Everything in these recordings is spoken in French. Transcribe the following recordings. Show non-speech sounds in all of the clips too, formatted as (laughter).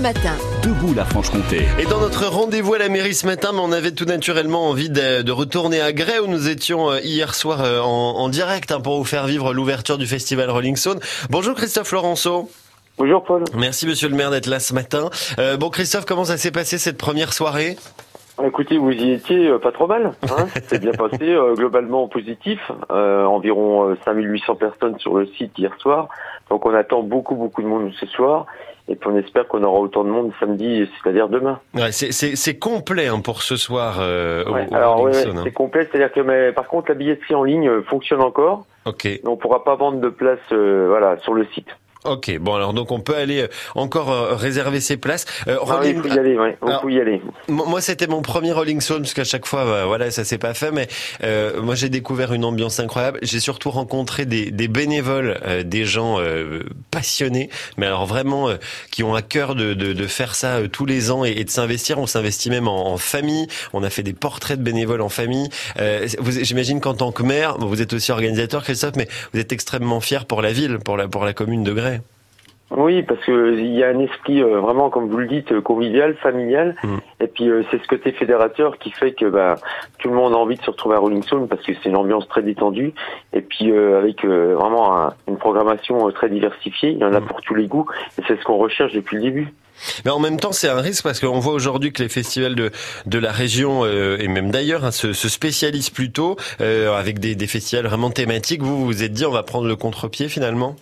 Matin. Debout la Franche-Comté. Et dans notre rendez-vous à la mairie ce matin, on avait tout naturellement envie de, de retourner à Grès où nous étions euh, hier soir euh, en, en direct hein, pour vous faire vivre l'ouverture du festival Rolling Stone. Bonjour Christophe Laurenceau. Bonjour Paul. Merci monsieur le maire d'être là ce matin. Euh, bon Christophe, comment ça s'est passé cette première soirée? Écoutez, vous y étiez euh, pas trop mal. Hein (laughs) C'est bien passé, euh, globalement positif. Euh, environ euh, 5800 personnes sur le site hier soir. Donc on attend beaucoup, beaucoup de monde ce soir. Et puis on espère qu'on aura autant de monde samedi, c'est-à-dire demain. ouais, c'est- complet hein, pour ce soir euh, Ouais, au, alors ouais, hein. c'est complet, c'est-à-dire que mais, par contre la billetterie en ligne euh, fonctionne encore. Ok, on pourra pas vendre de place euh, voilà, sur le site. Ok. Bon alors donc on peut aller euh, encore euh, réserver ses places. Euh, Ah oui, Rolling- il faut y aller, ouais. Alors- faut y aller. Moi, c'était mon premier Rolling Stone parce qu'à chaque fois, bah, voilà, ça s'est pas fait. Mais euh, moi, j'ai découvert une ambiance incroyable. J'ai surtout rencontré des, des bénévoles, euh, des gens euh, passionnés, mais alors vraiment euh, qui ont à cœur de, de, de faire ça euh, tous les ans et, et de s'investir. On s'investit même en, en famille. On a fait des portraits de bénévoles en famille. Euh, J'imagine qu'en tant que maire, vous êtes aussi organisateur, Christophe, mais vous êtes extrêmement fier pour la ville, pour la pour la commune de Grès. Oui, parce que il y a un esprit euh, vraiment, comme vous le dites, euh, convivial, familial, Mm. et puis euh, c'est ce côté fédérateur qui fait que bah, tout le monde a envie de se retrouver à Rolling Stone parce que c'est une ambiance très détendue, et puis euh, avec euh, vraiment un- une programmation euh, très diversifiée, il y en a Mm. pour tous les goûts, et c'est ce qu'on recherche depuis le début. Mais en même temps, c'est un risque parce qu'on voit aujourd'hui que les festivals de, de la région euh, et même d'ailleurs hein, se, se spécialisent plutôt euh, avec des, des festivals vraiment thématiques. Vous vous vous êtes dit on va prendre le contre-pied finalement?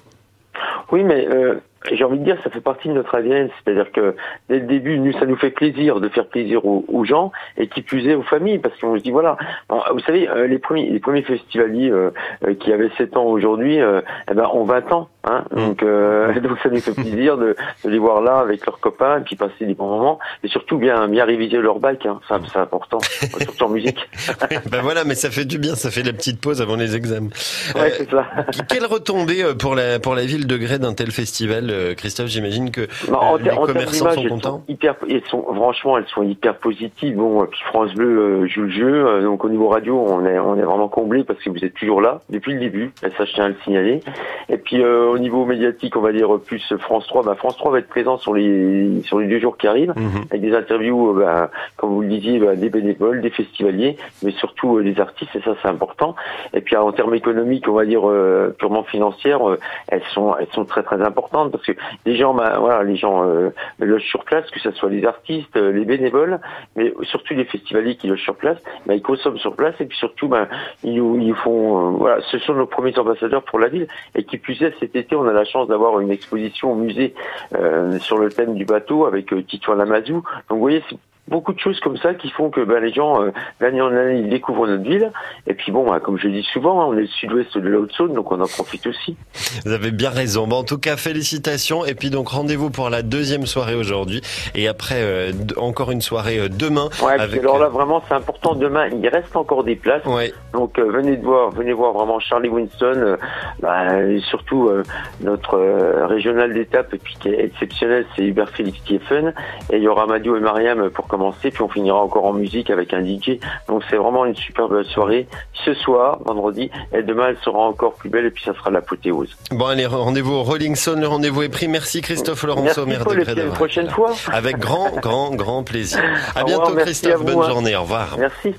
Oui, mais euh, j'ai envie de dire, ça fait partie de notre ADN. C'est-à-dire que dès le début, nous, ça nous fait plaisir de faire plaisir aux, aux gens et qui plus est aux familles, parce qu'on se dit voilà. Alors, vous savez, euh, les premiers, les premiers festivaliers euh, euh, qui avaient 7 ans aujourd'hui, euh, eh ben, ont 20 ans. Hein, donc, euh, (laughs) donc, ça nous fait plaisir de, de les voir là avec leurs copains et puis passer des bons moments et surtout bien bien réviser leur bac. Hein, ça, c'est important, (laughs) surtout en musique. (laughs) Ben voilà, mais ça fait du bien, ça fait la petite pause avant les examens. Ouais, Euh, c'est ça. quelle retombée euh, pour la pour la ville de Grès d'un tel festival, euh, Christophe J'imagine que Non, en, euh, les commerçants d'image, sont contents. sont hyper, elles sont franchement, elles sont hyper positives. Bon, euh, puis France Bleu joue le jeu, donc au niveau radio, on est, on est vraiment comblé parce que vous êtes toujours là depuis le début. Ça, je tiens à le signaler. Et puis euh, au niveau médiatique, on va dire plus France 3. Bah, France 3 va être présent sur les sur les deux jours qui arrivent Mhm. avec des interviews, bah, comme vous le disiez, bah, des bénévoles, des festivaliers, mais surtout euh, des artistes, et ça c'est important. Et puis en termes économiques, on va dire euh, purement financières, elles sont elles sont très très importantes parce que les gens, bah, voilà, les gens euh, logent sur place, que ce soit les artistes, euh, les bénévoles, mais surtout les festivaliers qui logent sur place, bah, ils consomment sur place et puis surtout, bah, ils, ils font, euh, voilà, ce sont nos premiers ambassadeurs pour la ville. Et qui plus est, cet été, on a la chance d'avoir une exposition au musée euh, sur le thème du bateau avec euh, Titouan Lamazou. Donc vous voyez, beaucoup de choses comme ça qui font que ben, les gens, euh, l'année en année, ils découvrent notre ville. Et puis bon, ben, comme je le dis souvent, hein, on est le sud-ouest de la Haute-Saône, donc on en profite aussi. Vous avez bien raison. Bon, en tout cas, félicitations. Et puis donc rendez-vous pour la deuxième soirée aujourd'hui. Et après, euh, encore une soirée euh, demain. Ouais, avec, alors là, euh, vraiment, c'est important. Demain, il reste encore des places. Ouais, Donc venez de voir, venez voir vraiment Charlie Winston, bah, et surtout notre régional d'étape et puis qui est exceptionnel, c'est Hubert Félix fun. Et il y aura Madio et Mariam pour commencer, puis on finira encore en musique avec un DJ. Donc c'est vraiment une superbe soirée ce soir, vendredi, et demain elle sera encore plus belle et puis ça sera l'apothéose. Bon, allez, rendez-vous au Rolling Stone. Le rendez-vous est pris. Merci Christophe Laurenceau, Merci maire de à une prochaine fois. Avec grand, grand, grand plaisir. À bientôt revoir, Christophe. à vous, Bonne hein. journée. Au revoir. Merci.